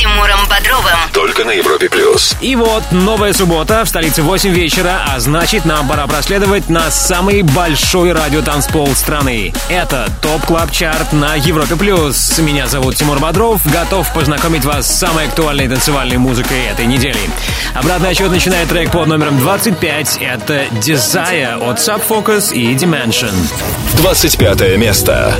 Тимуром Бодровым. Только на Европе Плюс. И вот новая суббота в столице 8 вечера, а значит нам пора проследовать на самый большой радиотанцпол страны. Это Top Club Chart на Европе Плюс. Меня зовут Тимур Бодров, готов познакомить вас с самой актуальной танцевальной музыкой этой недели. Обратный отчет начинает трек под номером 25. Это Desire от Subfocus и Dimension. 25 место.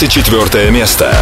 24 место.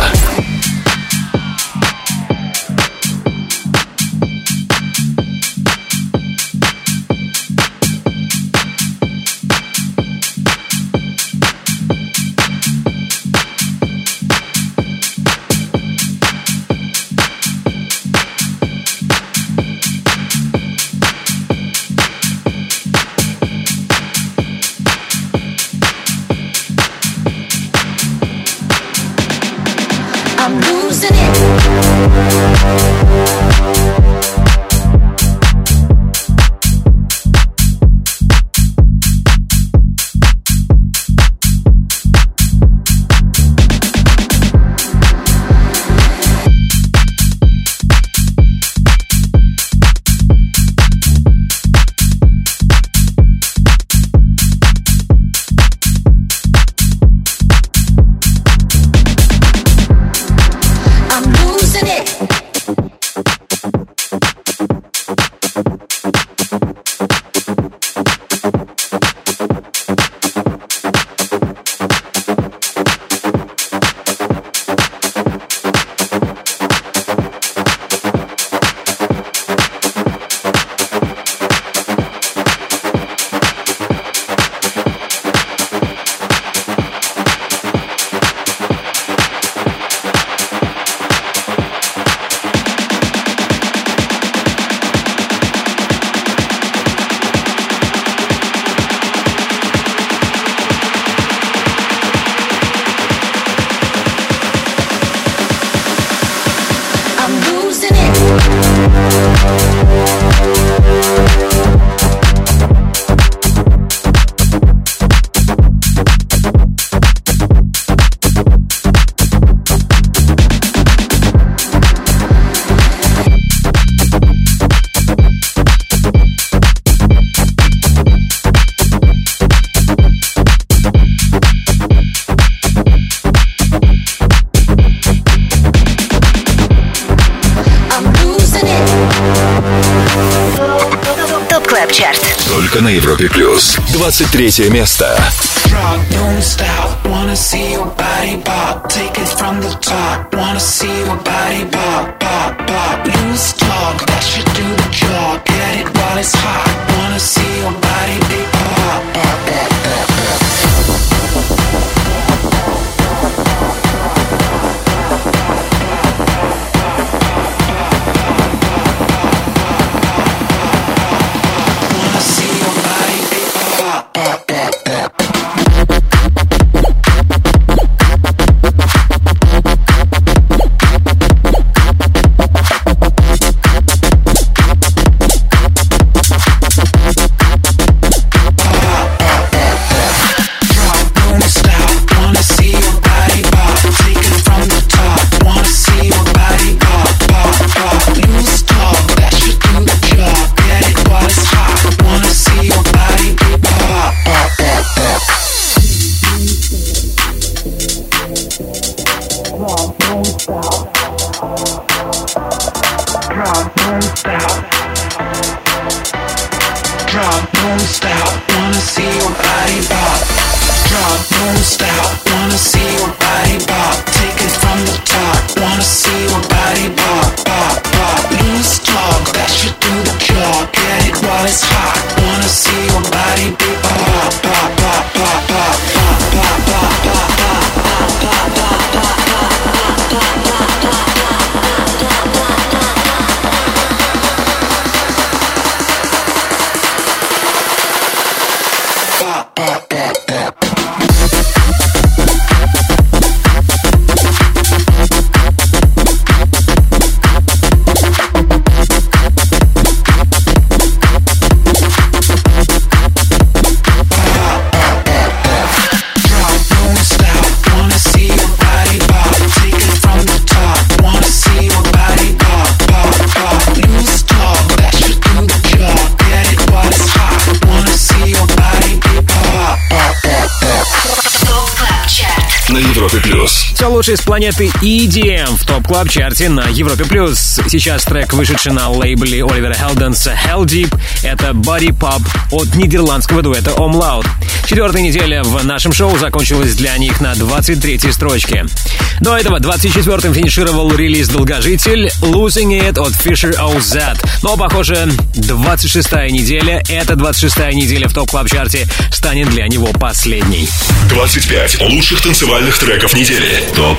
Thank 23 место. Wanna see your body pop, take it from the top. Планеты EDM в топ клаб чарте на Европе+. плюс. Сейчас трек, вышедший на лейбле Оливера Хелденса Hell Deep, это Body Pop от нидерландского дуэта Om Loud. Четвертая неделя в нашем шоу закончилась для них на 23-й строчке. До этого 24-м финишировал релиз «Долгожитель» Losing It от Fisher OZ. Но, похоже, 26-я неделя, эта 26-я неделя в топ клаб чарте станет для него последней. 25 лучших танцевальных треков недели. Top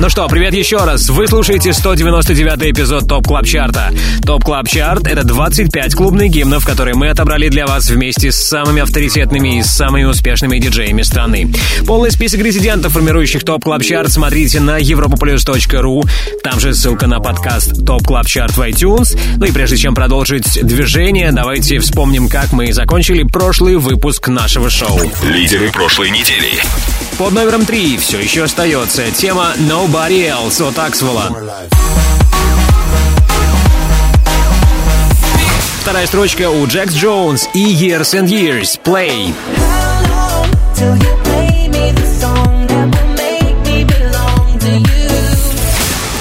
Ну что, привет еще раз. Вы слушаете 199 эпизод Top Club Chart а. Top Club Chart — это 25 клубных гимнов, которые мы отобрали для вас вместе с самыми авторитетными и самыми успешными диджеями страны. Полный список резидентов, формирующих Top Club Chart, смотрите на europaplus.ru. Там же ссылка на подкаст Top Club Chart в iTunes. Ну и прежде чем продолжить движение, давайте вспомним, как мы закончили прошлый выпуск нашего шоу. Лидеры прошлой недели. Под номером 3 все еще остается тема Nobody Else от Аксвелла. Вторая строчка у Jax Jones и Years and Years Play.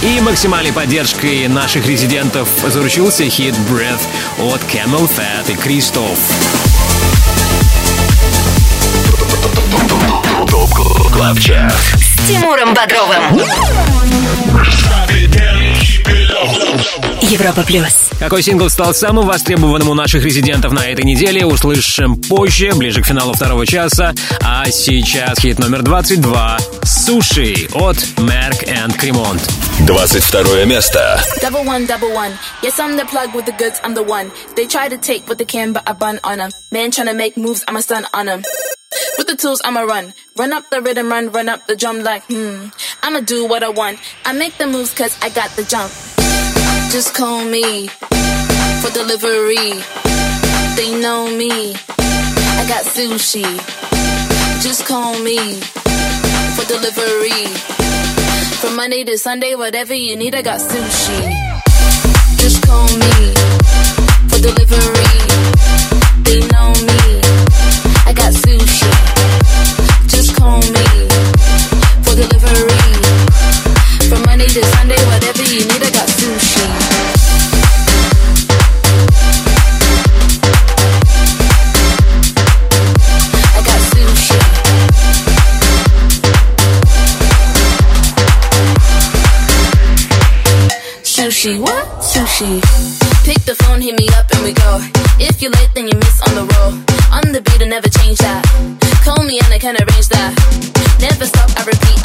И максимальной поддержкой наших резидентов заручился хит Breathe от CamelPhat и Cristoph. Club С Тимуром Бодровым. Европа плюс. Какой сингл стал самым востребованным у наших резидентов на этой неделе, услышим позже, ближе к финалу второго часа. А сейчас хит номер 22 «Суши» от Merck and Cremont. 22 место. Double one, double one. Yes, I'm the plug with the goods, I'm the one. They try to take what they can, but I bun on them. Man trying to make moves, I'm a stun on them. With the tools, I'ma run. Run up the rhythm, run, run up the drum like, hmm. I'ma do what I want. I make the moves cause I got the jump. Just call me for delivery. They know me. I got sushi. Just call me for delivery. From Monday to Sunday, whatever you need, I got sushi. Just call me for I got sushi. Just call me for delivery. From Monday to Sunday, whatever you need, I got sushi. sushi, what? Sushi. Pick the phone, hit me up, and we go. If you're late, then you miss on the roll. On the beat, I never change that. Call me and I can arrange that. Never stop, I repeat,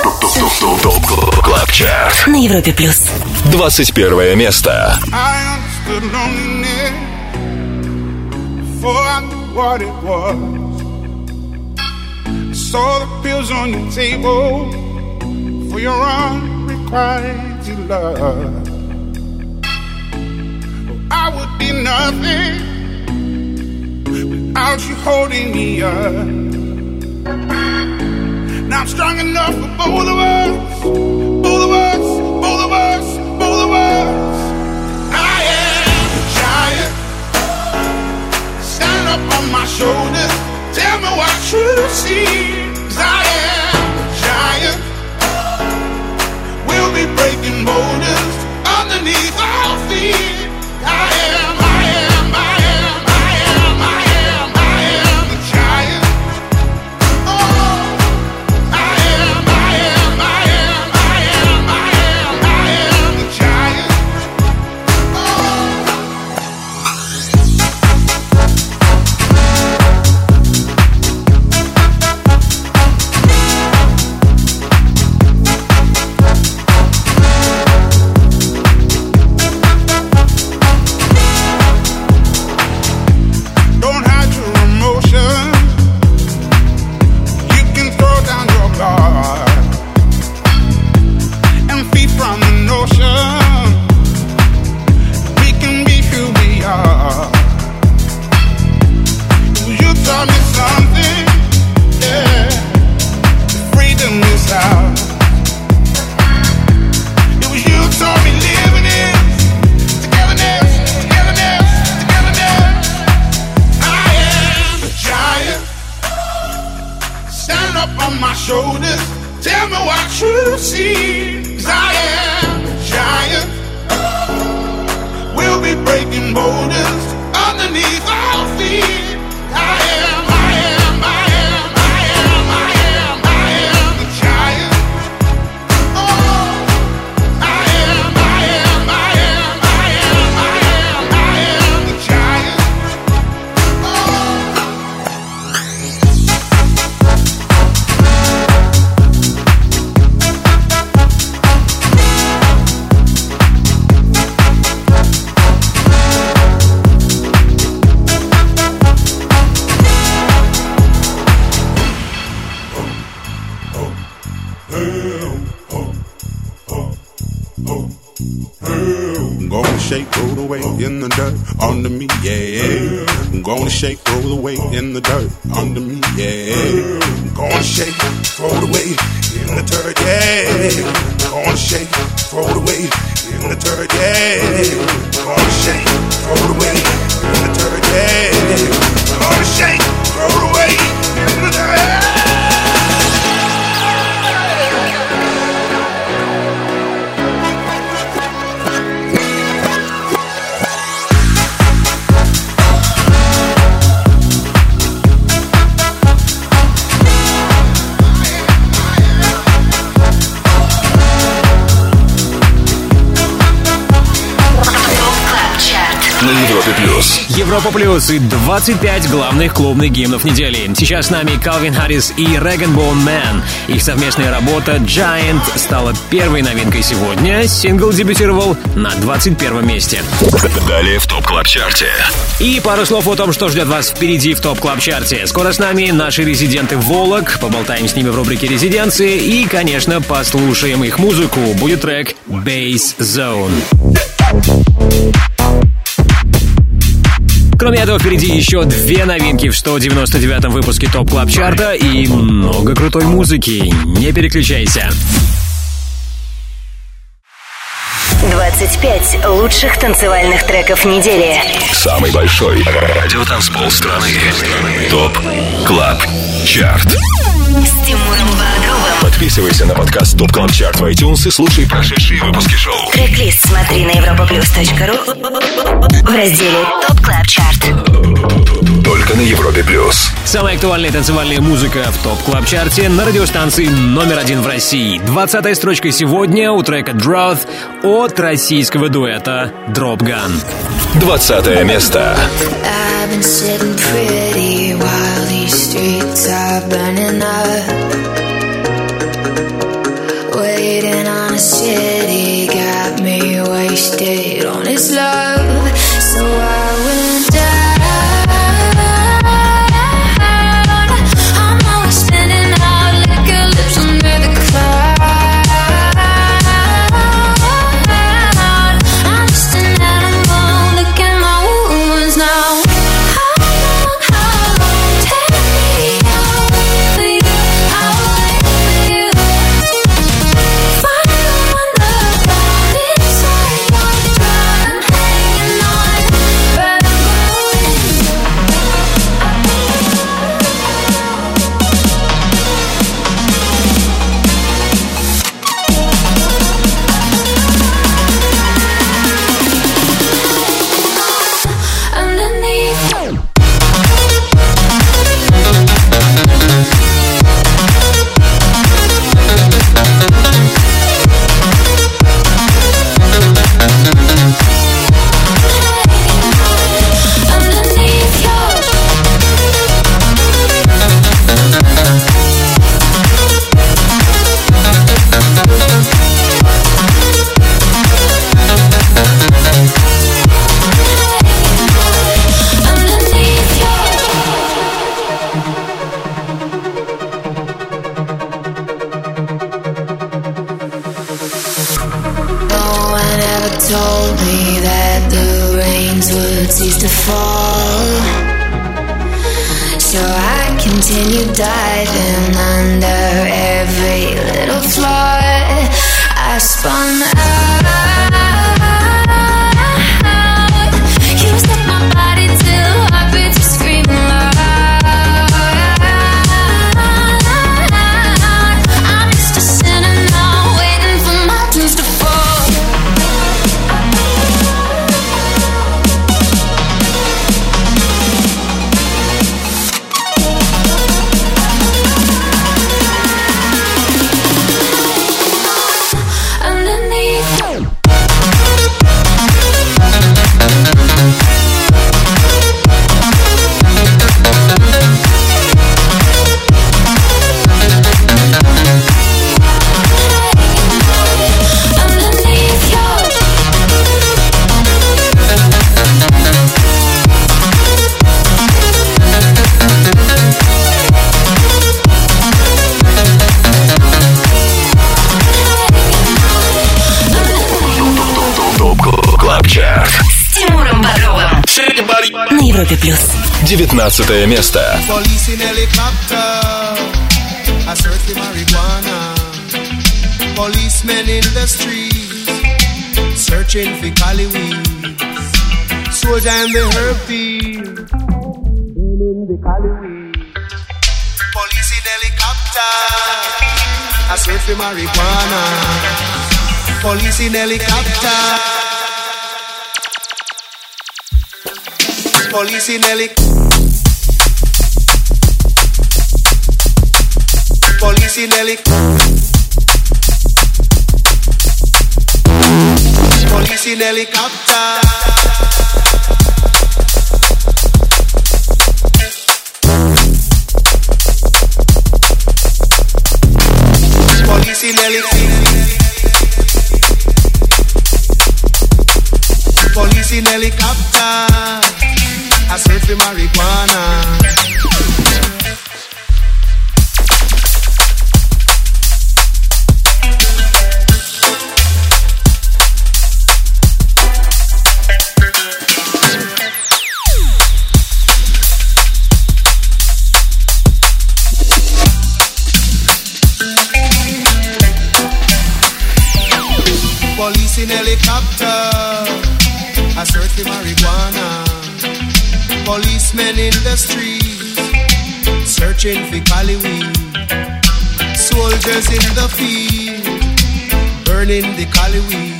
Sushi. ТОП КЛАБ ЧАРТ На Европе плюс. 21 место what it was. I saw the pills on your table for your unrequited love. I would be nothing without you holding me up. Now I'm strong enough for both of us, both of us, both of us, both of us. I am a giant. Stand up on my shoulders. Tell me what you see. I am a giant. We'll be breaking boulders underneath Европа Плюс и 25 главных клубных гимнов недели. Сейчас с нами Калвин Харрис и Bone Man. Их совместная работа Giant стала первой новинкой сегодня. Сингл дебютировал на 21 месте. Далее в Top Club Chart е. И пару слов о том, что ждет вас впереди в Top Club Chart е. Скоро с нами наши резиденты Volac. Поболтаем с ними в рубрике «Резиденции». И, конечно, послушаем их музыку. Будет трек Bass Zone. Кроме этого, впереди еще две новинки в 199-м выпуске Top Club Chart а и много крутой музыки. Не переключайся. 25 лучших танцевальных треков недели. Самый большой радиотанцпол страны. Top Club Chart. С Тимуром Бодровым. Подписывайся на подкаст Top Club Chart в iTunes и слушай прошедшие выпуски шоу. Трек-лист смотри на europaplus.ru в разделе ТОП Клаб Чарт. Только на Европе плюс. Самая актуальная танцевальная музыка в Top Club Chart е на радиостанции номер один в России. 20 строчка сегодня у трека Drought от российского дуэта Dropgun. 20 место. Waiting on a city got me wasted on its love. Европе Плюс. 19 место. Police in helicopter, I search for marijuana. Policemen in the streets, searching for cali weeds. Soldier in the herb field, burning the cali weed. Police in helicopter, I search for marijuana. Police in helicopter. police in Nelly. Police in helicopter. police in helicopter. Police in helicopter. I search for marijuana. Police in helicopter. The streets, searching for Cali weed. Soldiers in the field, burning the Cali weed.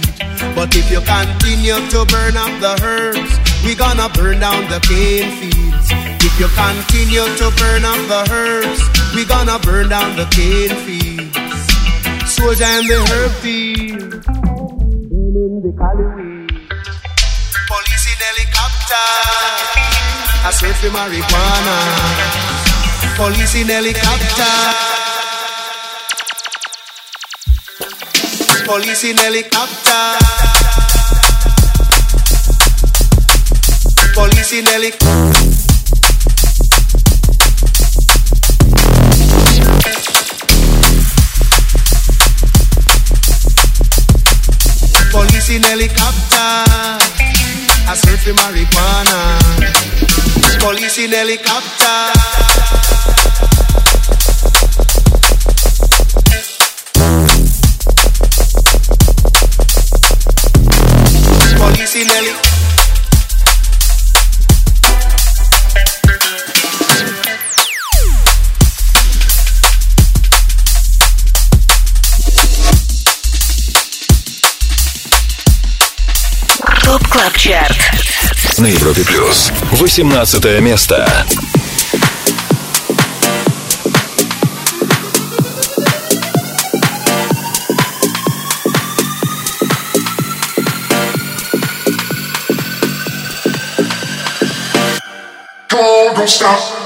But if you continue to burn up the herbs, we gonna burn down the cane fields. If you continue to burn up the herbs, we gonna burn down the cane fields. Soldier in the herb field, burning the Cali weed. Police in helicopter. I search for marijuana. Police in helicopter. Police in helicopter. Police in helicopter. Police in helicopter. I search for marijuana. Police in helicopter. Police in helicopter. ТОП КЛАБ ЧАРТ На Европе плюс. 18 место. Don't stop.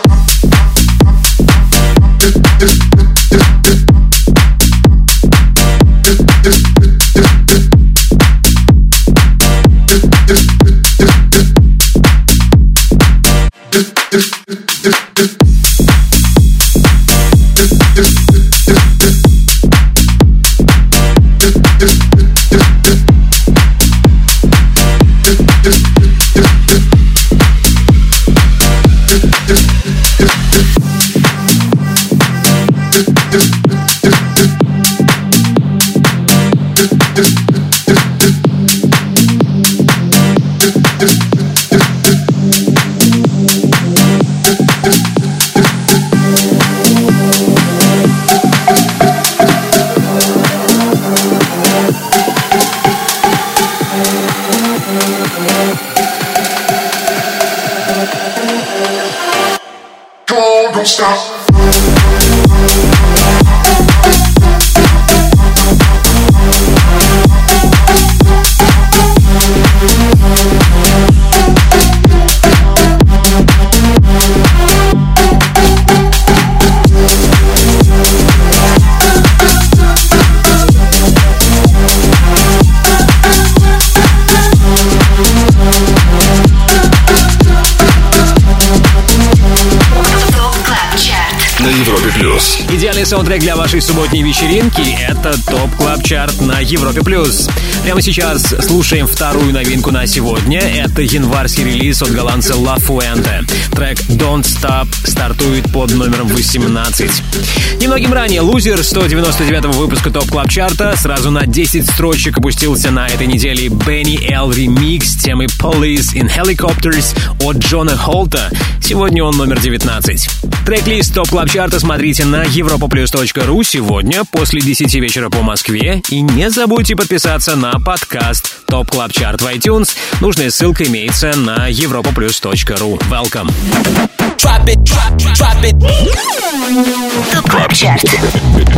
Идеальный саундтрек для вашей субботней вечеринки — это Top Club Chart на Европе+. плюс. Прямо сейчас слушаем вторую новинку на сегодня. Это январский релиз от голландца La Fuente. Трек Don't Stop стартует под номером 18. Немногим ранее лузер 199 выпуска Top Club Chart а сразу на 10 строчек опустился на этой неделе Benny L ремикс темы Police in Helicopters от Джона Холта. Сегодня он номер 19. Трек-лист Top Club Chart а смотрите на europaplus.ru сегодня после 10 вечера по Москве. И не забудьте подписаться на подкаст Top Club Chart в iTunes. Нужная ссылка имеется на europaplus.ru. Welcome. Top Club Chart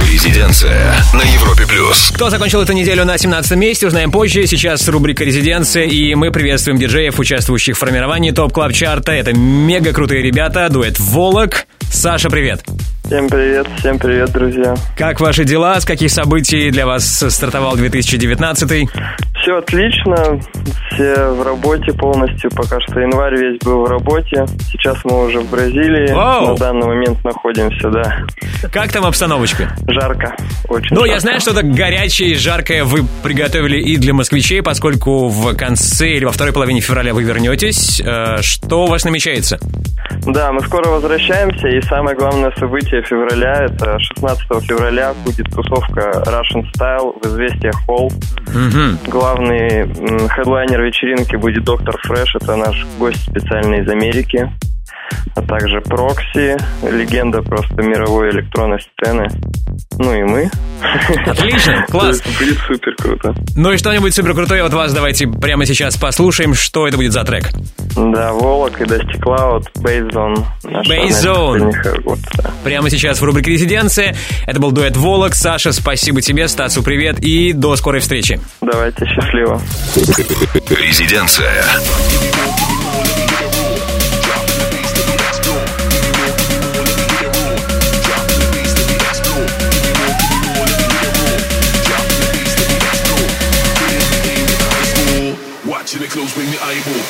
Резиденция на Европе плюс. Кто закончил эту неделю на 17 месте, узнаем позже. Сейчас рубрика «Резиденция», и мы приветствуем диджеев, участвующих в формировании Top Club Chart а. Это мега крутые ребята, дуэт «Volac». Саша, привет. Всем привет, всем привет, друзья. Как ваши дела? С каких событий для вас стартовал 2019? Все отлично, все в работе полностью. Пока что январь весь был в работе. Сейчас мы уже в Бразилии. Вау! На данный момент находимся, да. Как там обстановочка? Жарко, очень Ну, жарко. я знаю, что-то горячее и жаркое вы приготовили и для москвичей, поскольку в конце или во второй половине февраля вы вернетесь. Э, Что у вас намечается? Да, мы скоро возвращаемся, и самое главное событие февраля, это 16 февраля будет тусовка Russian Style в Известия Холл. Мгм. Главный хедлайнер вечеринки будет Доктор Фреш, это наш гость специальный из Америки. А также Прокси, легенда просто мировой электронной сцены. Ну и мы. Отлично, класс. Будет супер круто. Ну и что-нибудь супер крутое от вас давайте прямо сейчас послушаем. Что это будет за трек? Да, Волок и Дасти Клауд, Бейзон. Бейзон. Прямо сейчас в рубрике «Резиденция». Это был дуэт «Волок». Саша, спасибо тебе. Стасу привет и до скорой встречи. Давайте, счастливо. Резиденция. swing the able.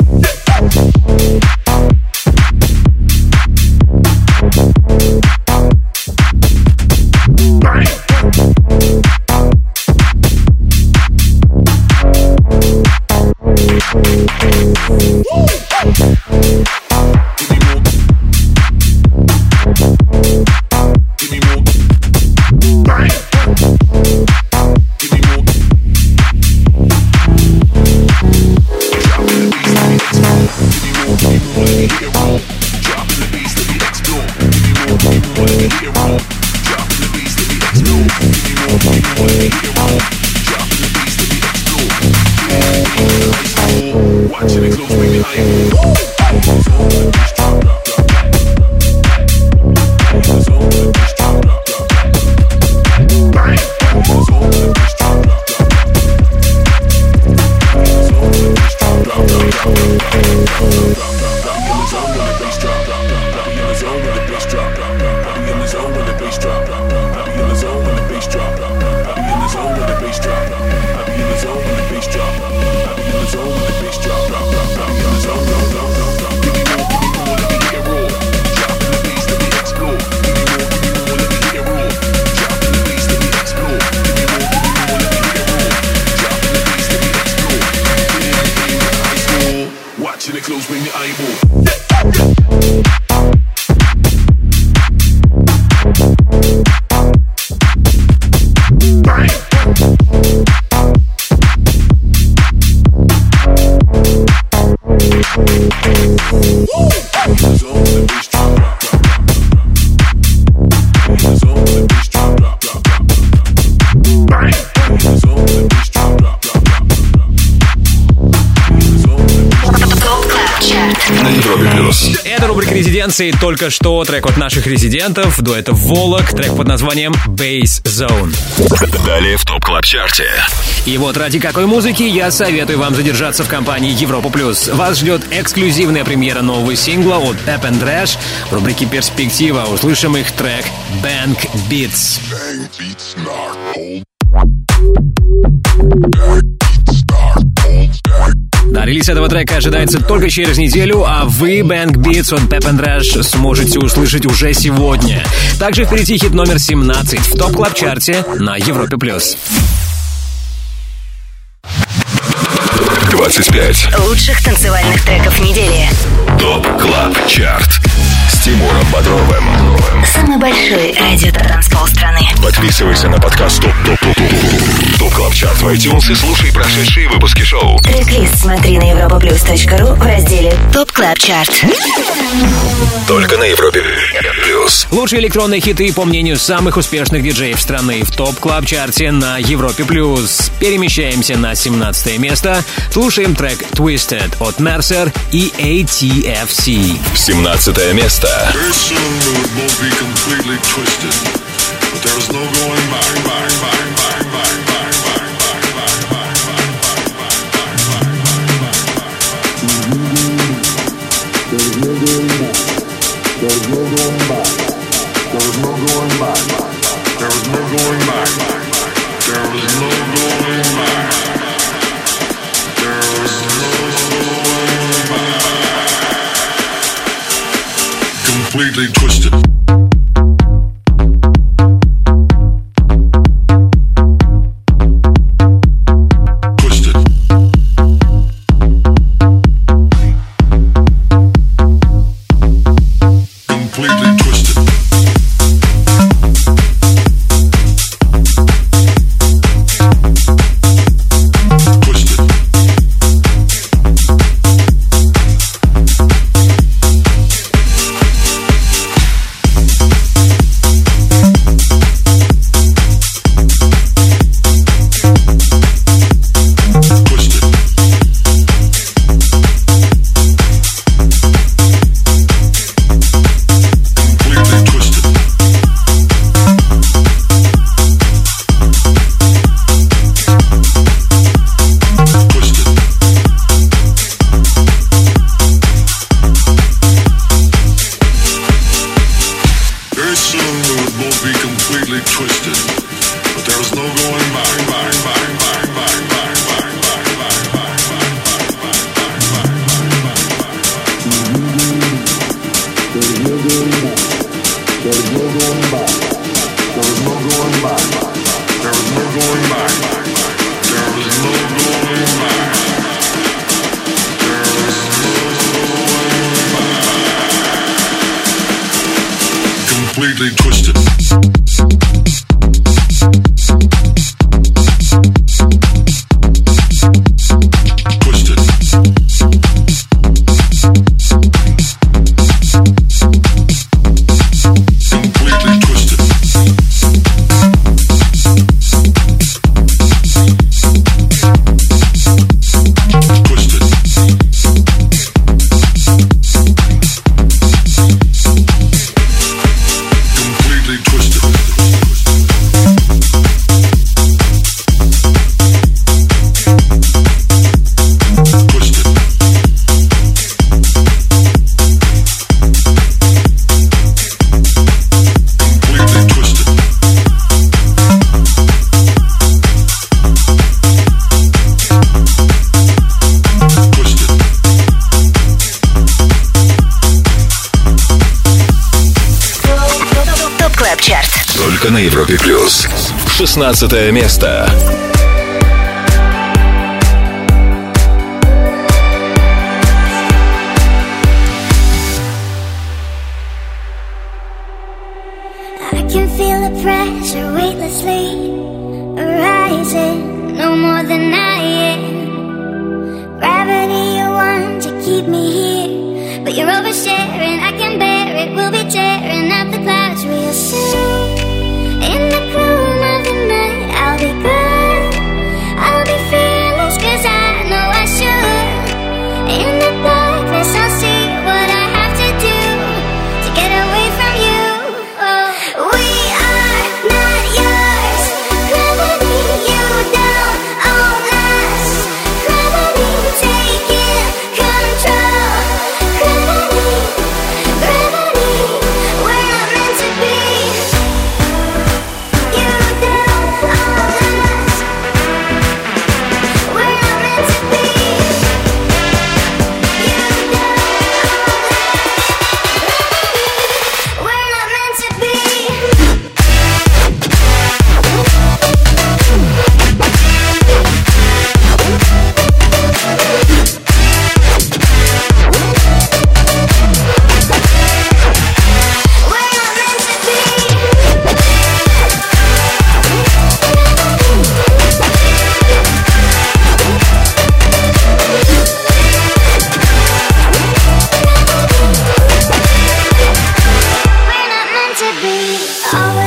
«Резиденции». Только что трек от наших резидентов. Дуэта «Волок». Трек под названием «Base Zone». Далее в топ клаб чарте И вот ради какой музыки я советую вам задержаться в компании Европа Плюс. Вас ждет эксклюзивная премьера нового сингла от Pep and Trash. В рубрике «Перспектива» услышим их трек «Bank Beats». Да, релиз этого трека ожидается только через неделю, а вы, Bank Beats от Pep and Rash, сможете услышать уже сегодня. Также впереди хит номер 17 в Top Club Chart е на Европе+. плюс. 25. Лучших танцевальных треков недели. Top Club Chart. Тимуром Бодровым. Самый большой радиотанцпол страны. Подписывайся на подкаст Top Top Top Top Top Club Chart в iTunes и слушай прошедшие выпуски шоу. Трек-лист смотри на europaplus.ru в разделе Top Club Chart. Только на Европе плюс. Лучшие электронные хиты, по мнению самых успешных диджеев страны в Top Club Chart е на Европе+. плюс. Перемещаемся на 17 место. Слушаем трек Twisted от Mercer и ATFC. 17 место. Very soon we would both be completely twisted, but there was no going back, back, no going back. There no going back. There was no going back. There was no going back. There was no going back. Completely twisted. 16 место. always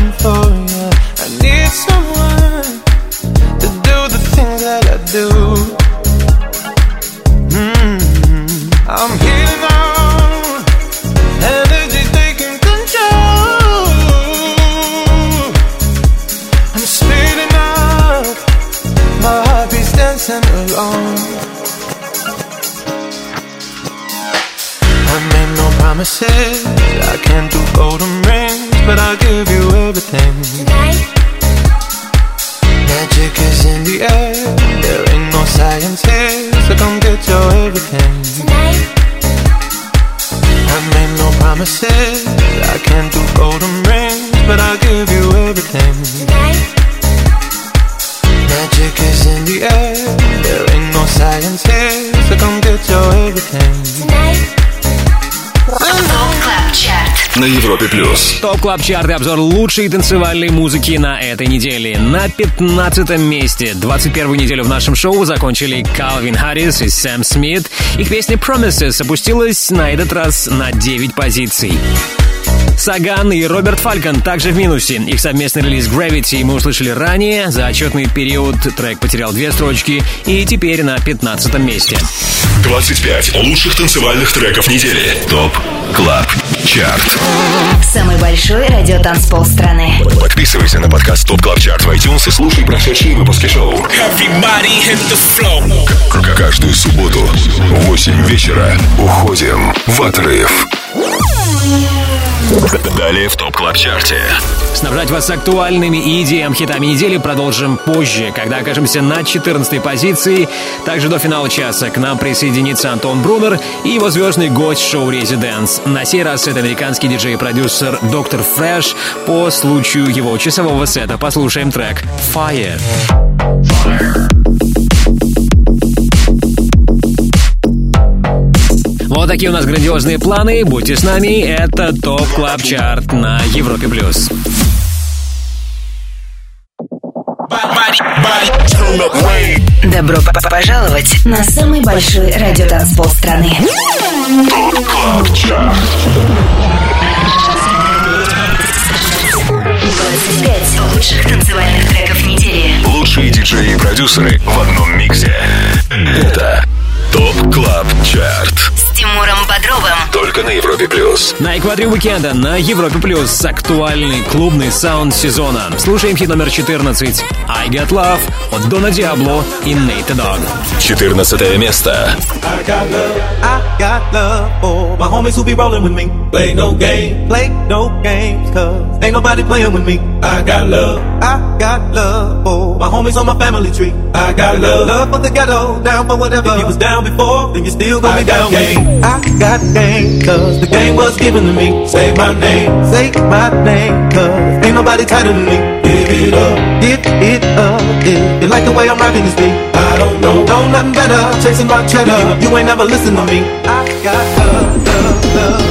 Club Chart и обзор лучшей танцевальной музыки на этой неделе. На 15 месте. 21 неделю в нашем шоу закончили Калвин Харрис и Сэм Смит. Их песня Promises опустилась на этот раз на 9 позиций. Саган и Роберт Фалькон также в минусе. Их совместный релиз Gravity мы услышали ранее. За отчетный период трек потерял две строчки и теперь на 15 месте. 25 лучших танцевальных треков недели. ТОП КЛАБ ЧАРТ. Самый большой радиотанцпол страны. Подписывайся на подкаст ТОП КЛАБ ЧАРТ в iTunes и слушай прошедшие выпуски шоу. К- Каждую субботу в 8 вечера уходим в отрыв. Далее в ТОП КЛАБ ЧАРТе. Снабжать вас актуальными EDM хитами недели продолжим позже, когда окажемся на 14 позиции. Также до финала часа к нам присоединится Антон Брунер и его звездный гость шоу «Резиденс». На сей раз это американский диджей и продюсер Доктор Фрэш. По случаю его часового сета послушаем трек «Fire». Вот такие у нас грандиозные планы. Будьте с нами. Это Top Club Chart на Европе+. плюс. Добро п- пожаловать на самый большой радиотанцпол страны. 25 лучших танцевальных треков недели. Лучшие диджеи и продюсеры в одном миксе. Это ТОП КЛАБ ЧАРТ. Тимуром Бодровым. Только на Европе плюс. На экваторе уикенда на Европе Плюс актуальный клубный саунд сезона. Слушаем хит номер 14 «I Get Love» от Дона Диабло и Нейта Дог. 14 место. I got love, I got love for my homies who be rolling with me. Play no game, play no games, cause ain't nobody playing with me. I got love, I got love for my homies on my family tree. I got love, love for the ghetto, down for whatever. If you was down before, then you still gonna be down with me. I got game, cause the game was given to me. Say my name, say my name, cause ain't nobody tighter than me. Give it up, give it up, if you like the way I'm rapping this beat. I don't know, know nothing better, chasing my cheddar. You ain't never listen to me. I got love, love, love,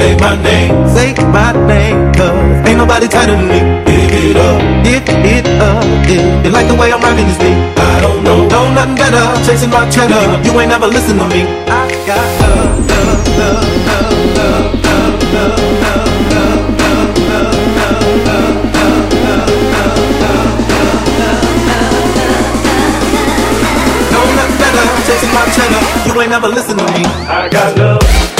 Say my name, say my name, cause ain't nobody tighter than me. Give it up, give it up, yeah. You like the way I'm rocking this beat? I don't know, know nothing better. Chasing my cheddar, you ain't never listen to me. I got love, love, love, love, love, love, love, love. Chasing my cheddar, you ain't never listen to me. I got love.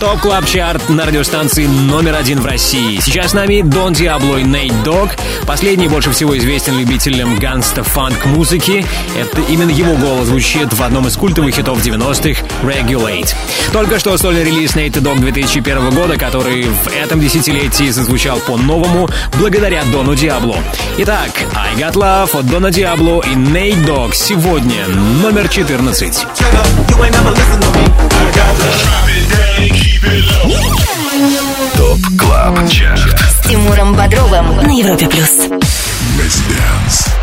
Top Club Chart на радиостанции номер один в России. Сейчас с нами Дон Диабло и Нейт Дог. Последний больше всего известен любителям ганста-фанк музыки. Это именно его голос звучит в одном из культовых хитов 90-х Regulate. Только что сольный релиз Нейт Дог 2001 года, который в этом десятилетии зазвучал по-новому благодаря Дону Диабло. Итак, I Got Love от Дона Диабло и Нейт Дог сегодня номер 14. Top Club Chart С Тимуром Бодровым на Европе плюс.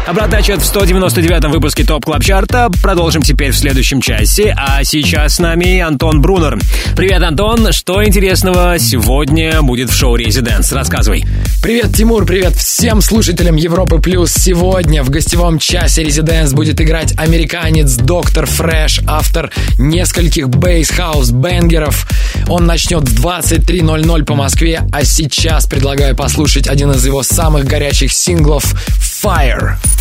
Обратный отсчет в 199-м выпуске ТОП Клаб Чарта. Продолжим теперь в следующем часе. А сейчас с нами Антон Брунер. Привет, Антон. Что интересного сегодня будет в шоу «Residence»? Рассказывай. Привет, Тимур, привет всем слушателям Европы Плюс. Сегодня в гостевом часе Residence будет играть американец Доктор Фрэш, автор нескольких bass house banger ов. Он начнет в 23.00 по Москве, а сейчас предлагаю послушать один из его самых горячих синглов Fire.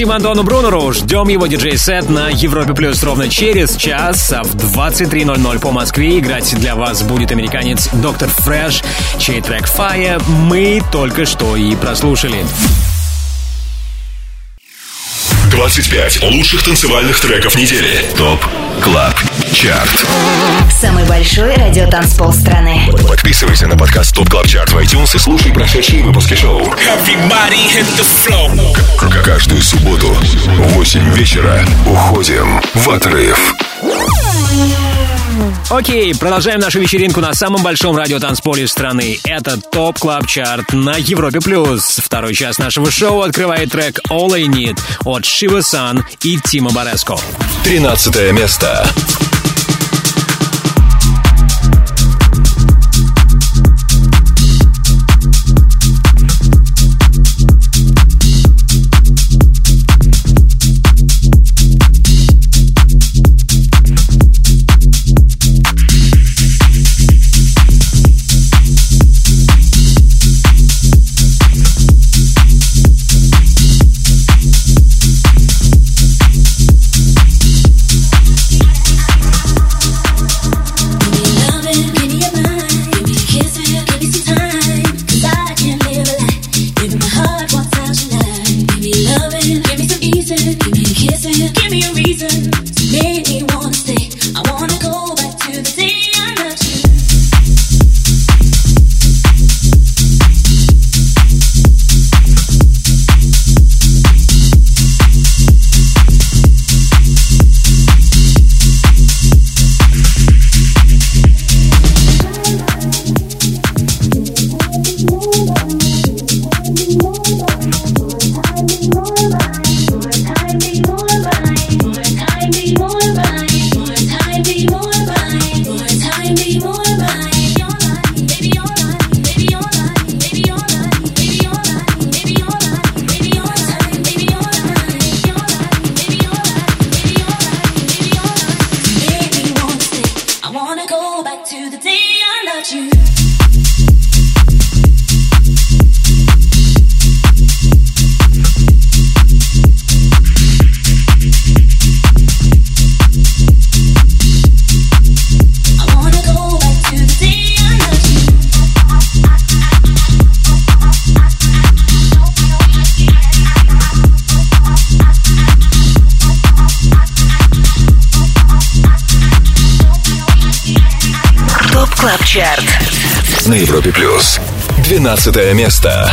Спасибо Антону Брунеру. Ждем его диджей-сет на Европе Плюс ровно через час, а в 23.00 по Москве играть для вас будет американец Доктор Фреш, чей трек Fire мы только что и прослушали. 25 лучших танцевальных треков недели. ТОП КЛАБ ЧАРТ. Самый большой радиотанцпол страны. Подписывайся на подкаст ТОП КЛАБ ЧАРТ в iTunes и слушай прошедшие выпуски шоу. К- Каждую субботу в 8 вечера уходим в отрыв. Окей, продолжаем нашу вечеринку на самом большом радиотанцполе страны. Это Top Club Chart на Европе+. плюс. Второй час нашего шоу открывает трек All I Need от Shiba San и Тима Бареско. 13 место. Чарт. На Европе плюс. 12 место.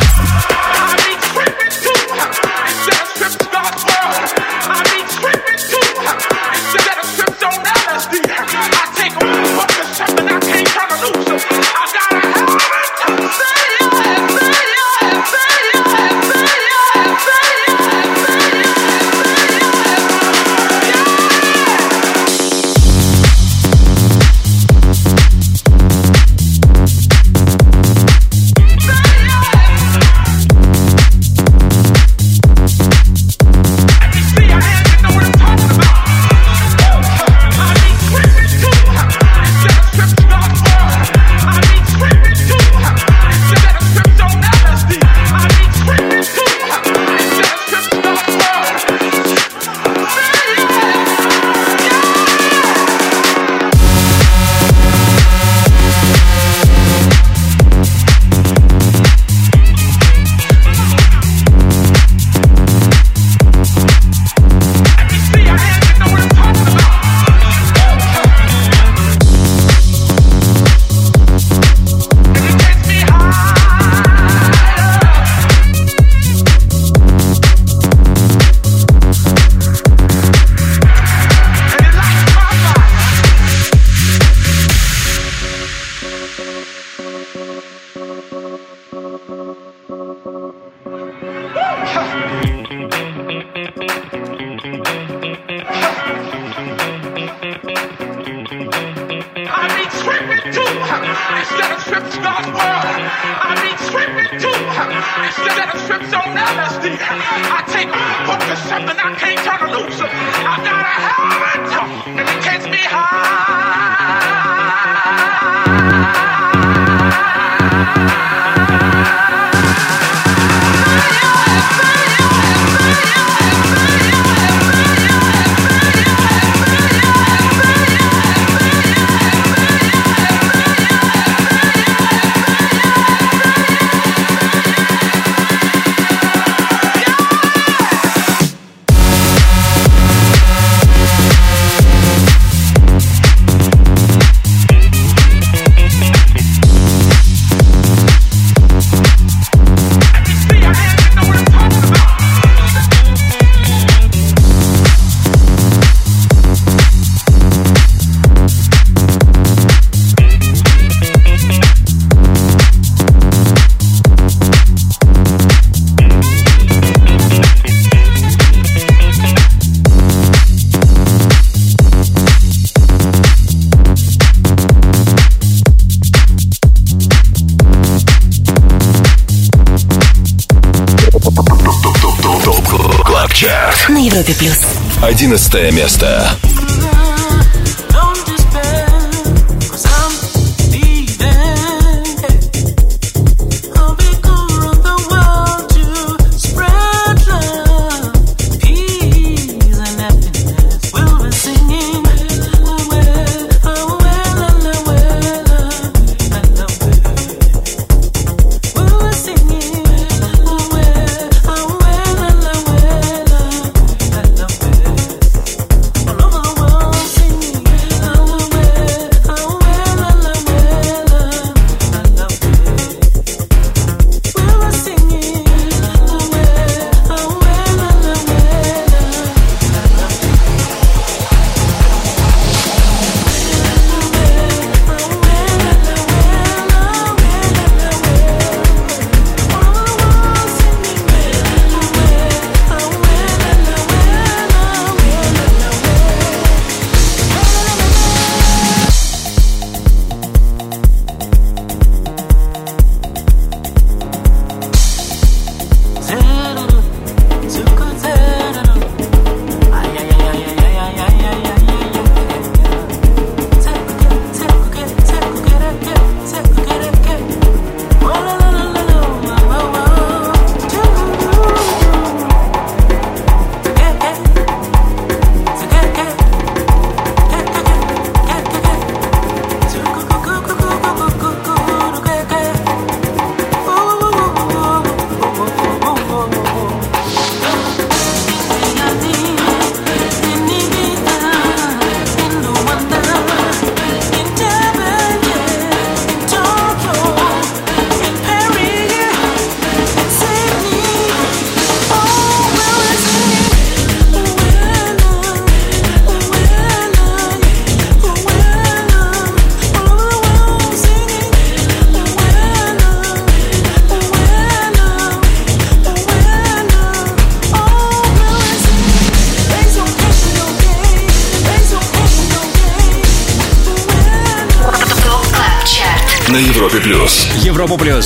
11 место.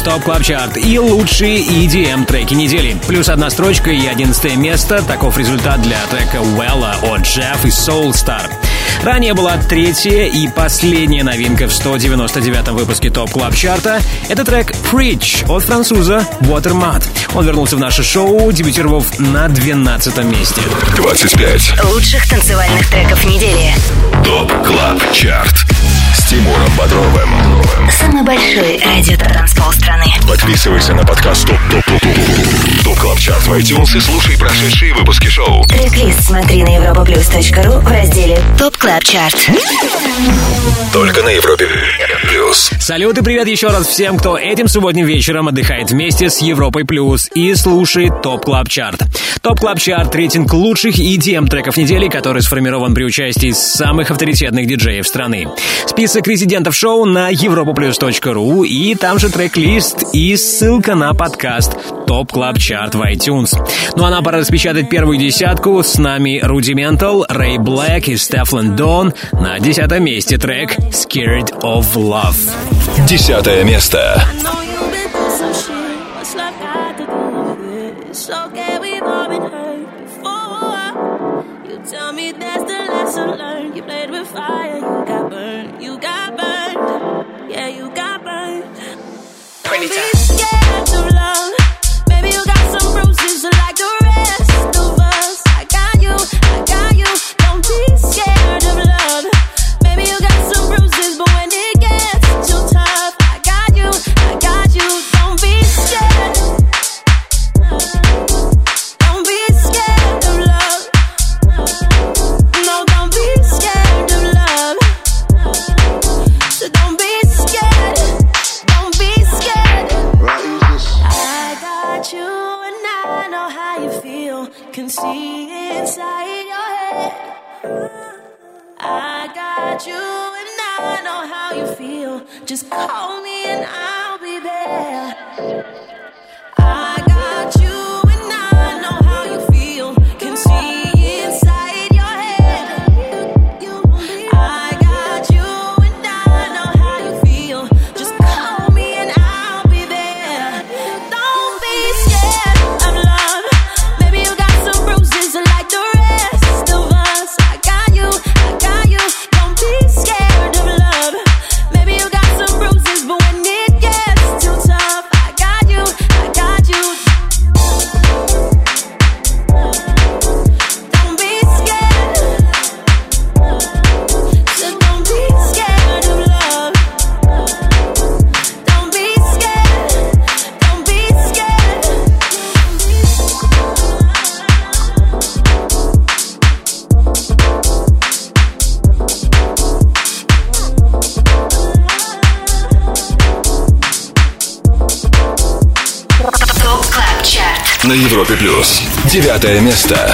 Top Club Chart и лучшие EDM треки недели. Плюс одна строчка и одиннадцатое место. Таков результат для трека Wella от Jeff и Soul Star. Ранее была третья и последняя новинка в 199-м выпуске Top Club Chart а. Это трек Preach от француза Watermat. Он вернулся в наше шоу, дебютировав на 12 месте. 25. Лучших танцевальных треков недели. Top Club Chart. Тимуром Бодровым. Самый большой радиотанцпол страны. Подписывайся на подкаст Top Top Top Top Top Club Chart в iTunes и слушай прошедшие выпуски шоу. Трек-лист смотри на europaplus.ru в разделе Top Club Chart. Только на Европе плюс. Салют и привет еще раз всем, кто этим субботним вечером отдыхает вместе с Европой Плюс и слушает Top Club Chart. ТОП Клаб Чарт – рейтинг лучших EDM треков недели, который сформирован при участии самых авторитетных диджеев страны. Список резидентов шоу на europaplus.ru и там же трек-лист и ссылка на подкаст Top Club Chart в iTunes. Ну а нам пора распечатать первую десятку. С нами Rudimental, Ray BLK и Stefflon Don. На десятом месте трек Scared of Love. Десятое место. know you've been through some shit. It? It's okay, we've all been hurt before. You tell me that's the lesson learned. You played with fire, you got burned. You got burned. Yeah, you got burned. Don't be место.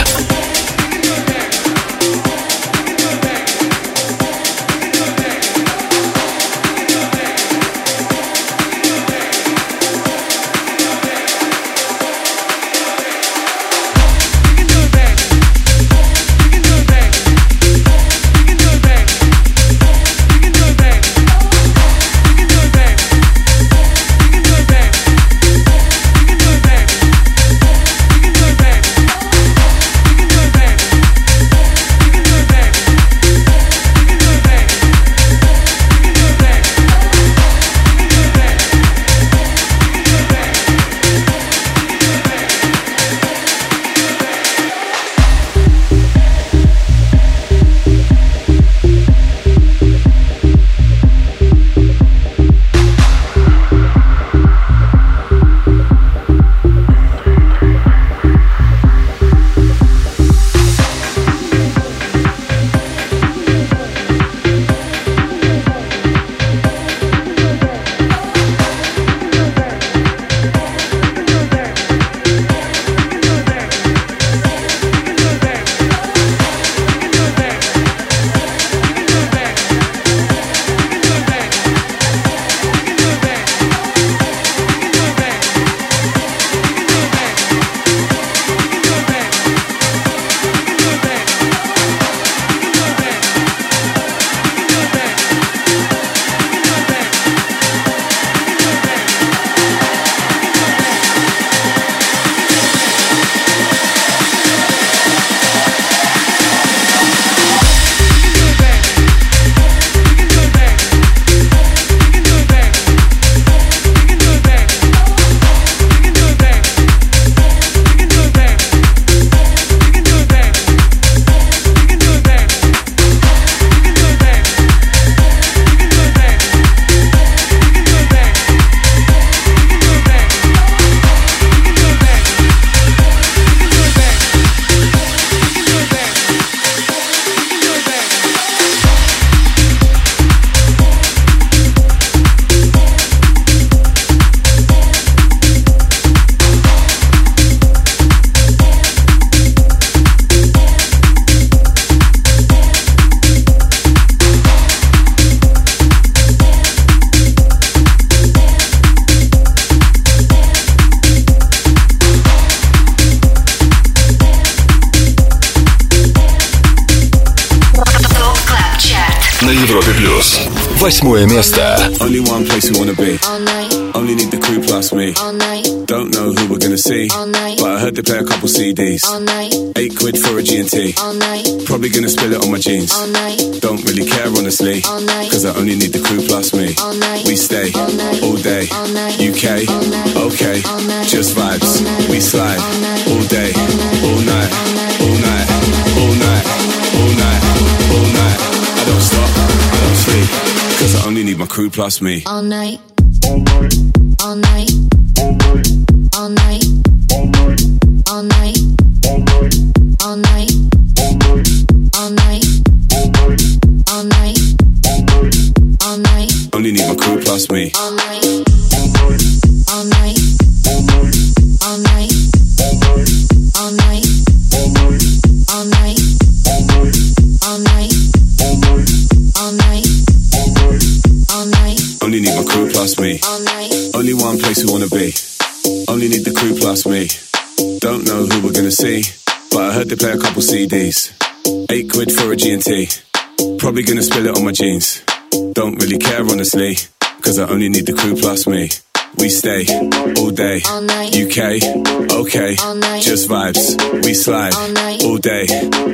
возраста. trust me. All night. See. But I heard they play a couple CDs. Eight quid for a G&T. Probably gonna spill it on my jeans. Don't really care honestly. Cause I only need the crew plus me. We stay all day. UK, okay. Just vibes. We slide all day,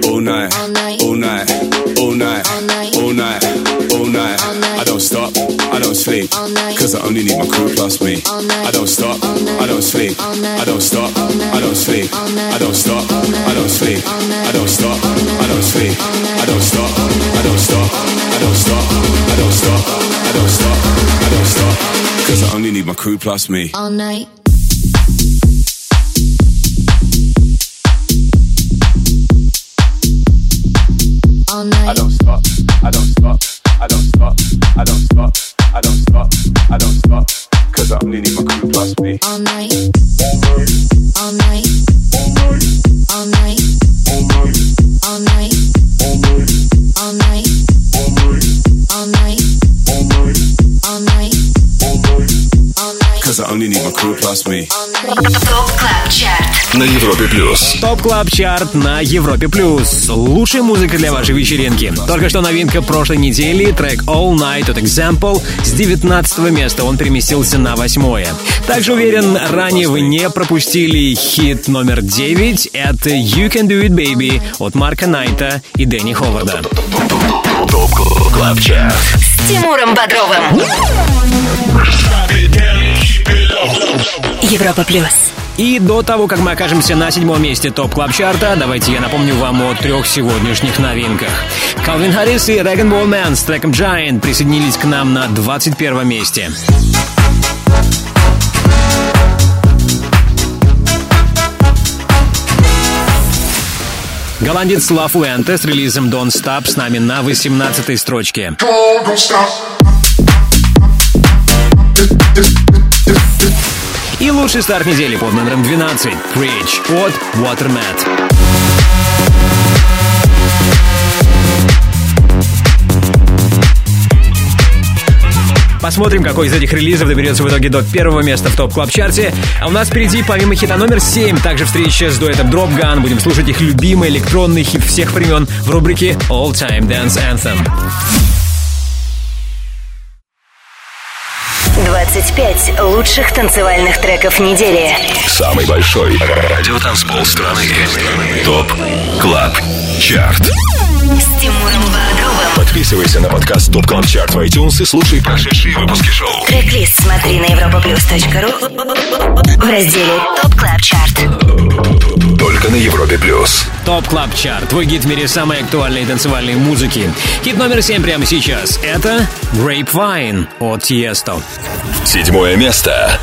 all night, all night, all night, all night, all night. Sleep. Cause I only need my crew plus me. I don't stop, I don't sleep. I don't stop, I don't sleep. I don't stop, I don't sleep. I don't stop, I don't sleep. I don't stop, I don't stop. I don't stop, I don't stop. I don't stop, I don't stop. Cause I only need my crew plus me. All night. All night. I don't stop, I don't stop, I don't stop, I don't stop, I don't stop, I don't stop, I only need my crew plus me. All night, all night, all night, all night, all night, all night, all night, all night, all night, all night. Top Club Chart На Европе плюс. Top Club Chart на Европе Плюс. Лучшая музыка для вашей вечеринки. Только что новинка прошлой недели, трек All Night от Example. С 19 места он переместился на восьмое. Также уверен, ранее вы не пропустили хит номер 9. Это You Can Do It Baby от Марка Найта и Дэнни Ховарда. ТОП КЛАБ ЧАРТ. С Тимуром Бодровым. Европа Плюс. И до того, как мы окажемся на седьмом месте топ клаб чарта давайте я напомню вам о трех сегодняшних новинках. Калвин Харрис и Реган Болман с треком Giant присоединились к нам на 21 месте. Голландец Ла Фуэнте с релизом Don't Stop с нами на 18 строчке. И лучший старт недели под номером 12 Preach от Watermat. Посмотрим, какой из этих релизов доберется в итоге до первого места в топ клаб чарте А у нас впереди, помимо хита номер 7, также встреча с дуэтом Drop Gun. Будем слушать их любимый электронный хит всех времен в рубрике All Time Dance Anthem. 25 лучших танцевальных треков недели. Самый большой радиотанцпол страны. ТОП КЛАБ ЧАРТ. С Тимуром Бодровым. Подписывайся на подкаст ТОП КЛАБ ЧАРТ в iTunes и слушай прошедшие выпуски шоу. Трек-лист смотри на europaplus.ru в разделе Top Club Chart. Только на Европе плюс. Top Club Chart. Твой гид в мире самой актуальной танцевальной музыки. Хит номер 7 прямо сейчас. Это Grapevine от Tiesto. Седьмое место.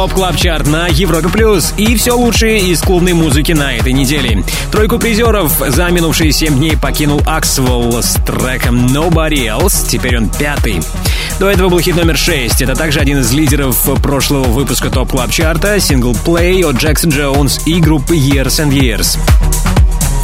Top Club Chart на Европе Плюс и все лучшее из клубной музыки на этой неделе. Тройку призеров за минувшие 7 дней покинул Axwell с треком Nobody Else. Теперь он пятый. До этого был хит номер 6. Это также один из лидеров прошлого выпуска Top Club Chart а, сингл Play от Джексон Джонс и группы Years and Years.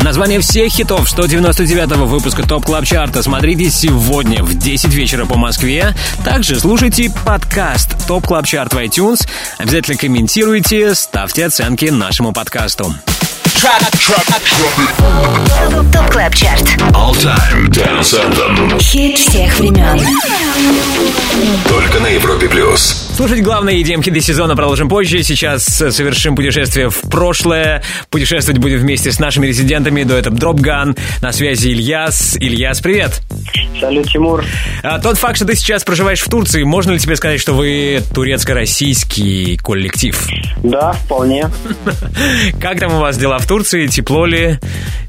Название всех хитов 199-го выпуска Top Club Chart а смотрите сегодня в 10 вечера по Москве. Также слушайте подкаст Top Club Chart в iTunes. Обязательно комментируйте, ставьте оценки нашему подкасту. Top Club Chart. All Time Dance Anthem. Хит всех времен. Только на Европе плюс. Слушать главные EDM-хиты сезона продолжим позже. Сейчас совершим путешествие в прошлое. Путешествовать будем вместе с нашими резидентами. До этого Dropgun. На связи Ильяс. Ильяс, привет. Салют, Тимур. А, тот факт, что ты сейчас проживаешь в Турции, можно ли тебе сказать, что вы турецко-российский коллектив? Да, вполне. Как там у вас дела в Турции? Тепло ли?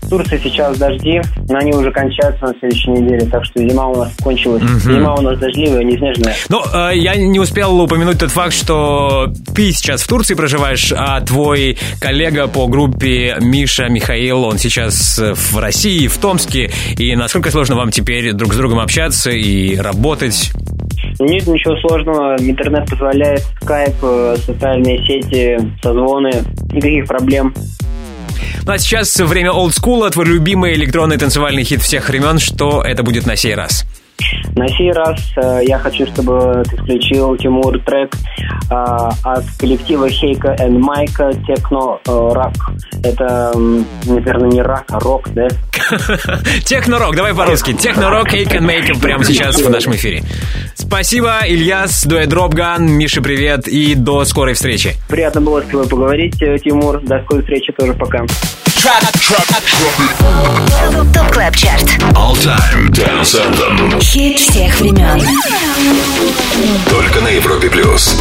В Турции сейчас дожди, но они уже кончаются на следующей неделе, так что зима у нас кончилась. Мгм. Зима у нас дождливая, не снежная. Ну, э, я не успел упомянуть тот факт, что ты сейчас в Турции проживаешь, а твой коллега по группе Миша Михаил, он сейчас в России, в Томске. И насколько сложно вам теперь друг с другом общаться и работать? Нет ничего сложного, интернет позволяет, скайп, э, социальные сети, созвоны, никаких проблем. Ну а сейчас время олдскула, твой любимый электронный танцевальный хит всех времен. Что это будет на сей раз? На сей раз э, я хочу, чтобы ты включил, Тимур, трек э, от коллектива Хейка и Майка Техно э, Рак. Это, наверное, не рак, а рок, да? Техно-рок, давай по-русски. Техно-рок, Cake and Make прямо сейчас в нашем эфире. Спасибо, Ильяс, дуэт Dropgun, Миша, привет и до скорой встречи. Приятно было с тобой поговорить, э, Тимур. До скорой встречи тоже, пока. Top Club Chart. All Time Dance Anthem. Хит всех времен. Только на Европе плюс.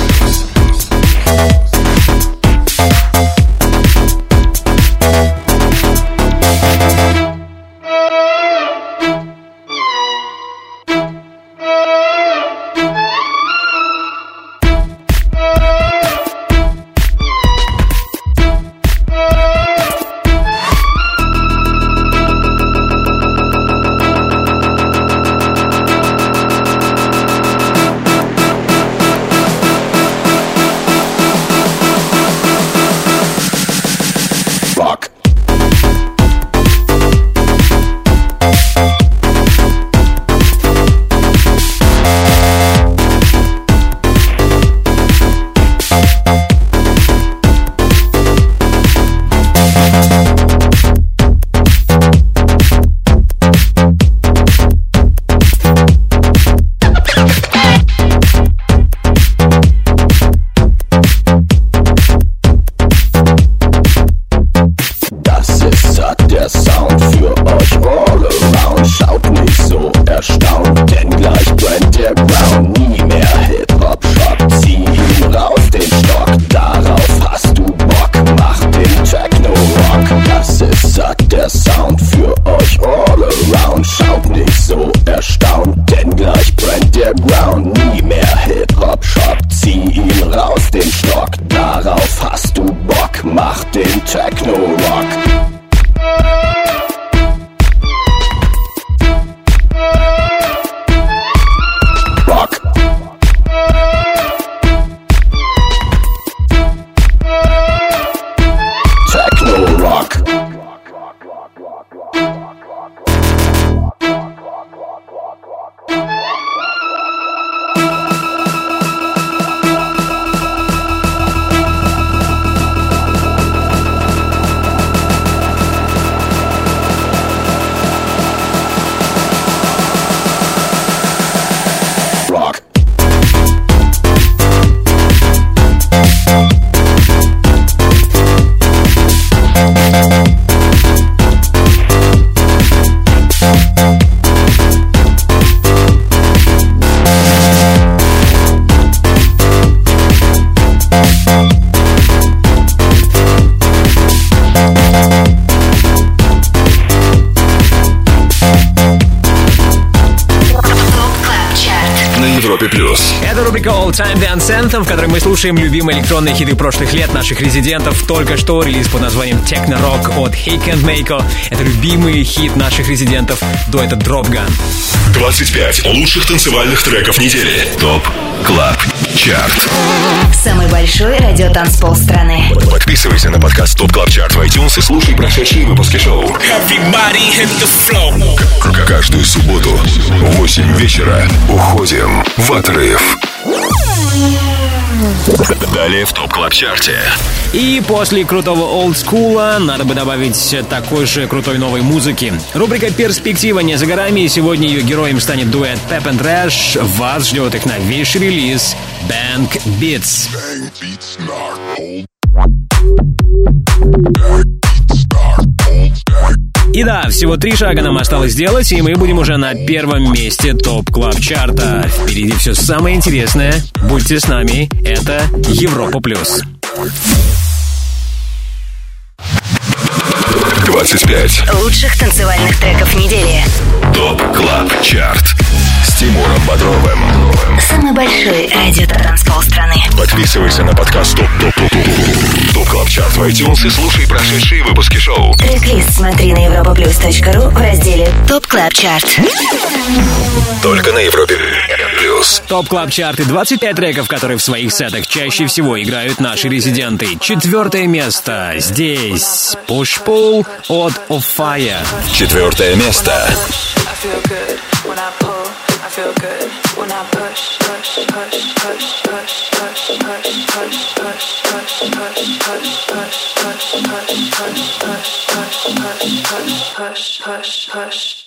Anthem, в которой мы слушаем любимые электронные хиты прошлых лет наших резидентов. Только что релиз под названием Techno Rock от Hake and Mako. Это любимый хит наших резидентов до это Drop Gun. 25 лучших танцевальных треков недели. ТОП КЛАБ ЧАРТ. Самый большой радиотанцпол страны. Подписывайся на подкаст ТОП КЛАБ ЧАРТ в iTunes и слушай прошедшие выпуски шоу. К- Каждую субботу в 8 вечера уходим в отрыв. Далее в ТОП КЛАБ ЧАРТе. И после крутого олдскула надо бы добавить такой же крутой новой музыки. Рубрика «Перспектива» не за горами, и сегодня ее героем станет дуэт Pep and Trash. Вас ждет их новейший релиз Bank Beats. И да, всего три шага нам осталось сделать, и мы будем уже на первом месте топ клаб чарта. Впереди все самое интересное. Будьте с нами. Это Европа плюс. 25 Лучших танцевальных треков недели. Top Club Chart с Тимуром Бодровым. Самый большой радиотанцпол страны. Подписывайся на подкаст Top Top Top Top Top Club Chart в iTunes и слушай прошедшие выпуски шоу. Трек-лист смотри на europaplus.ru в разделе Top Club Chart. Только на Европе плюс. Top Club Chart это 25 треков, которые в своих сетах чаще всего играют наши резиденты. Четвертое место. Здесь Push Pull от Offaiah. Четвертое место. I feel good when I pull. hush, hush, hush.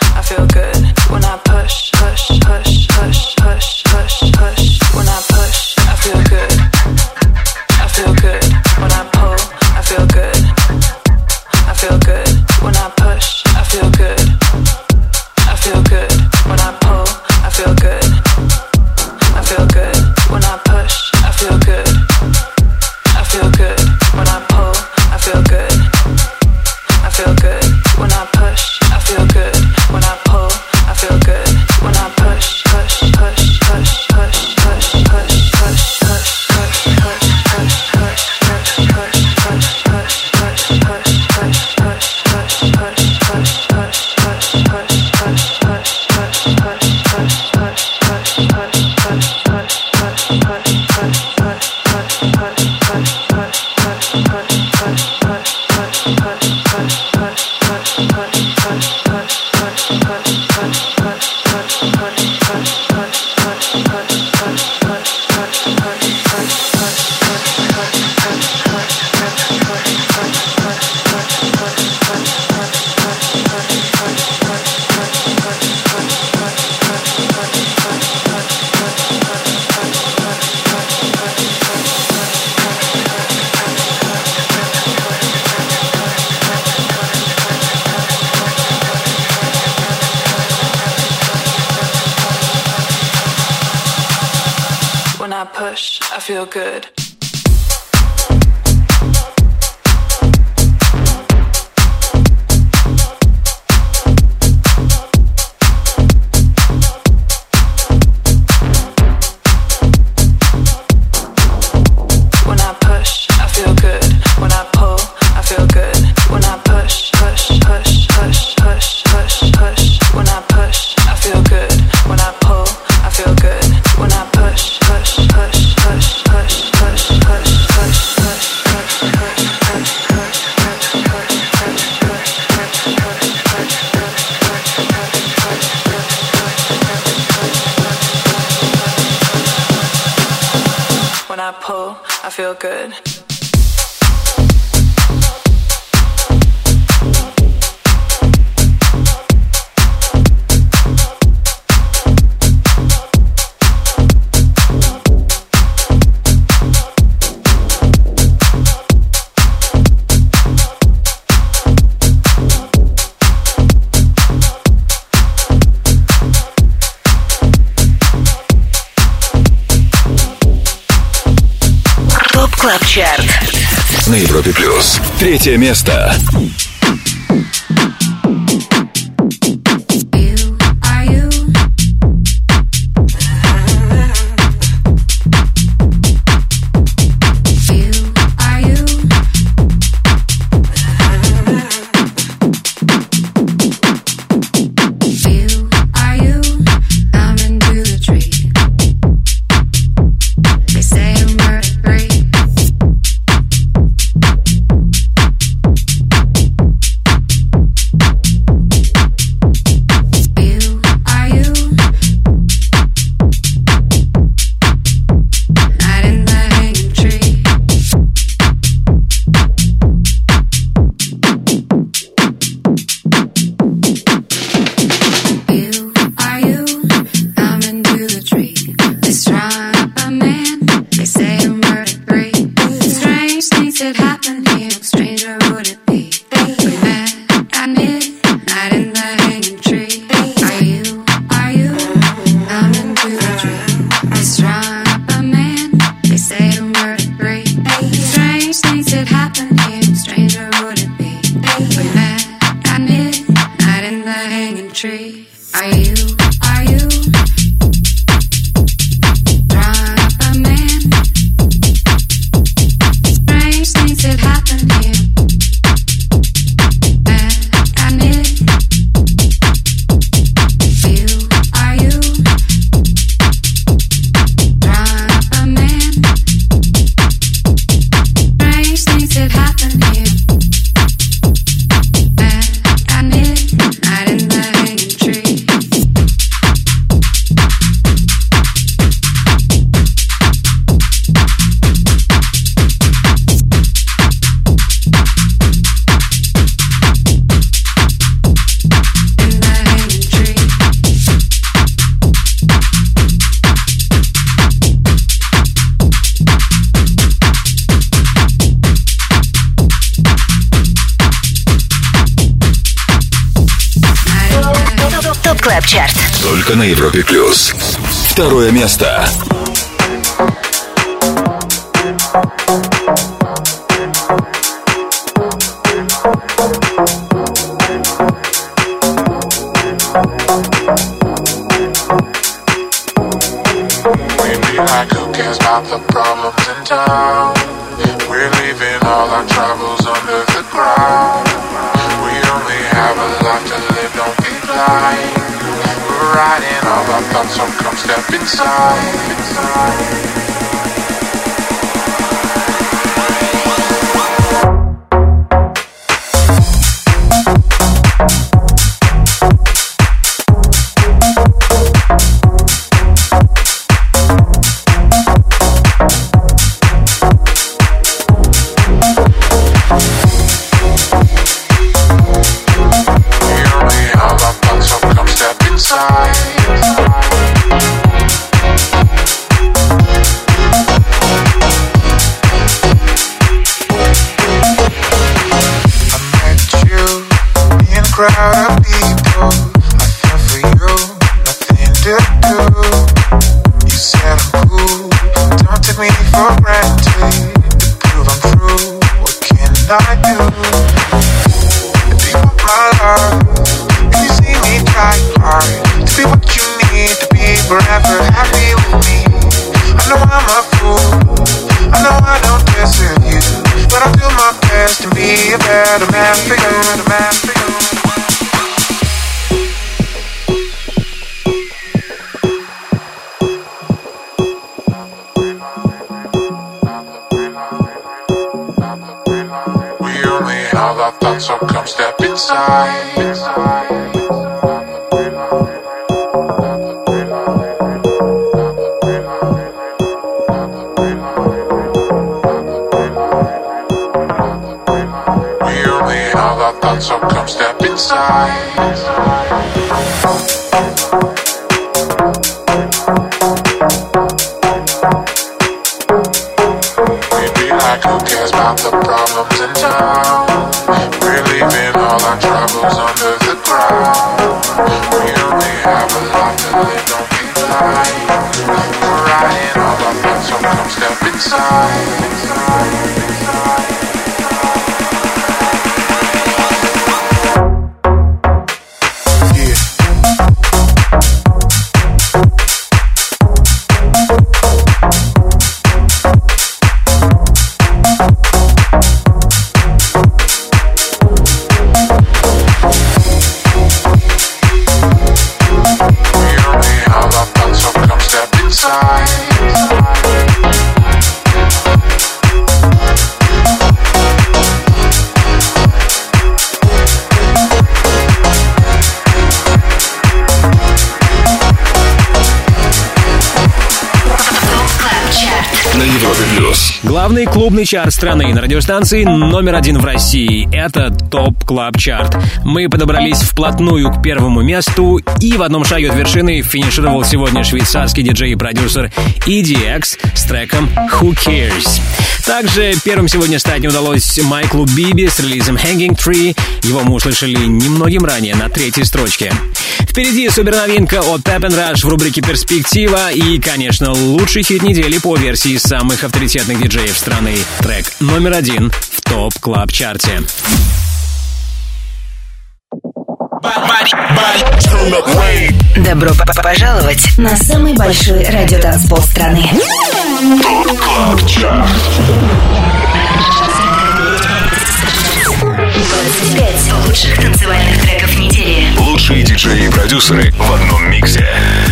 I feel good. Push, push, good. Третье место. на Европе+. плюс. Второе место. step inside. inside. Maybe I don't care about the problems in time. Главный клубный чарт страны на радиостанции номер один в России. Это Top Club Chart. Мы подобрались вплотную к первому месту, и в одном шаге от вершины финишировал сегодня швейцарский диджей и продюсер EDX с треком Who Cares. Также первым сегодня стать не удалось Майклу Биби с релизом Hanging Tree. Его мы услышали немногим ранее на третьей строчке. Впереди суперновинка от Tap and Rush в рубрике «Перспектива» и, конечно, лучший хит недели по версии самых авторитетных диджеев страны. Трек номер один в Top Club Chart е. Добро пожаловать на самый большой радиотанцпол страны. 25 лучших танцевальных треков недели. Лучшие диджеи и продюсеры в одном миксе.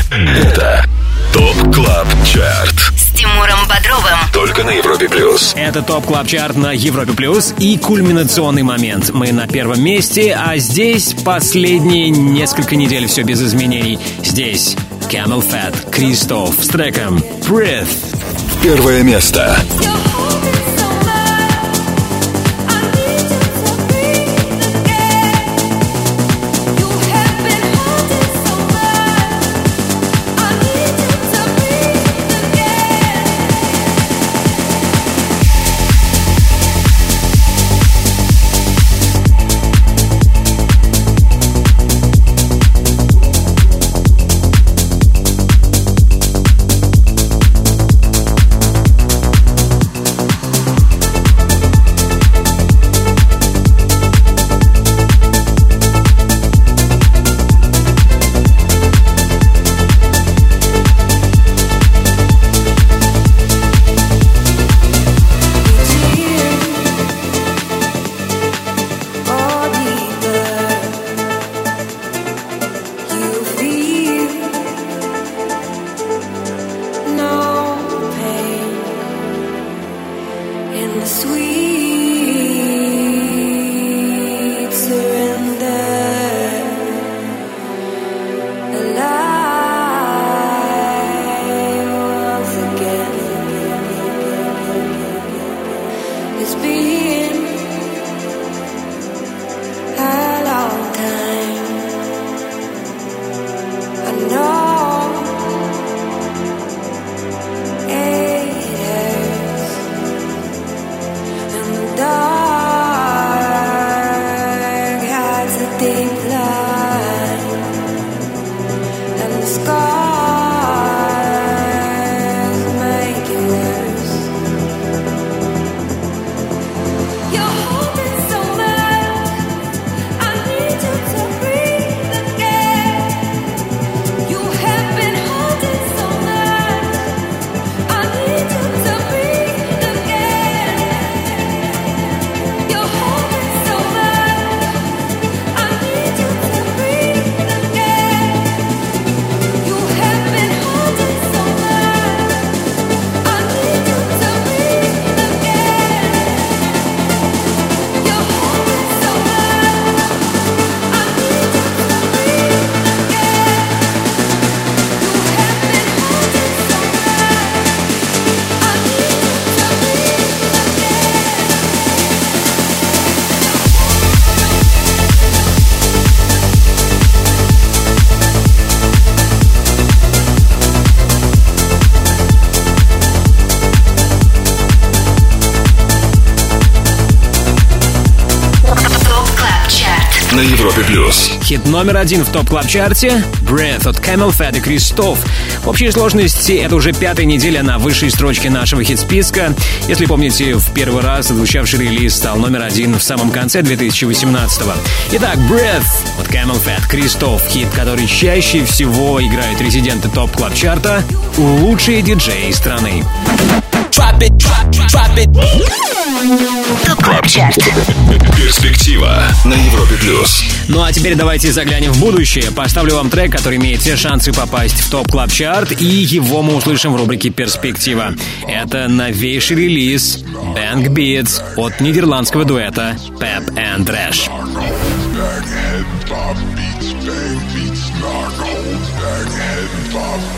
Это Top Club Chart. С Тимуром Бодровым. Только на Европе плюс. Это Top Club Chart на Европе Плюс и кульминационный момент. Мы на первом месте, а здесь последние несколько недель все без изменений. Здесь Camel Fat, Кристоф с треком Breath. Первое место. Sweet Хит номер один в топ клаб чарте Breath от Camel Fat и Кристоф. В общей сложности это уже пятая неделя на высшей строчке нашего хит-списка. Если помните, в первый раз звучавший релиз стал номер один в самом конце 2018-го. Итак, Breath от Camel Fat Кристоф. Хит, который чаще всего играют резиденты топ клаб чарта лучшие диджеи страны. Drop it, drop, drop it. Top Club Chart. Перспектива на Европе плюс. Ну а теперь давайте заглянем в будущее. Поставлю вам трек, который имеет все шансы попасть в Top Club Chart и его мы услышим в рубрике «Перспектива». Это новейший релиз Bang Beats от нидерландского дуэта Pep and Rash. Bang,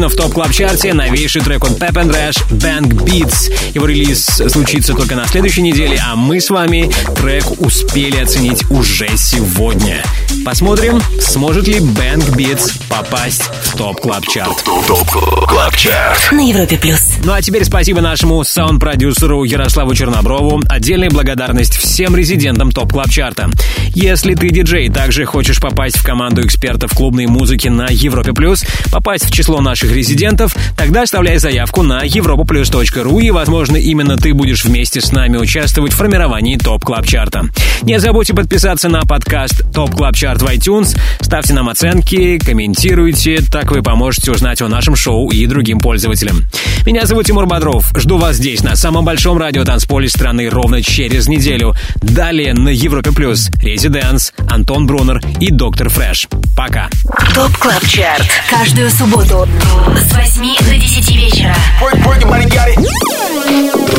Эксклюзивно в Top Club Chart е новейший трек от Pep and Rash Bang Beats. Его релиз случится только на следующей неделе, а мы с вами трек успели оценить уже сегодня. Посмотрим, сможет ли Bang Beats попасть в Top Club Chart. Top Club Chart. На Европе плюс. Ну а теперь спасибо нашему саунд-продюсеру Ярославу Черноброву. Отдельная благодарность всем резидентам Top Club Chart а. Если ты диджей, также хочешь попасть в команду экспертов клубной музыки на Европе Плюс, попасть в число наших резидентов, тогда оставляй заявку на europaplus.ru и, возможно, именно ты будешь вместе с нами участвовать в формировании Top Club Chart а. Не забудьте подписаться на подкаст Top Club Chart в iTunes, ставьте нам оценки, комментируйте, так вы поможете узнать о нашем шоу и другим пользователям. Меня зовут Тимур Бодров. Жду вас здесь, на самом большом радиотанцполе страны, ровно через неделю. Далее на Европе Плюс ResiDANCE, Антон Брунер и Doctor Fresh. Пока. ТОП КЛАБ ЧАРТ. Каждую субботу с 8 до 10 вечера.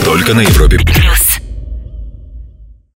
Только на Европе плюс.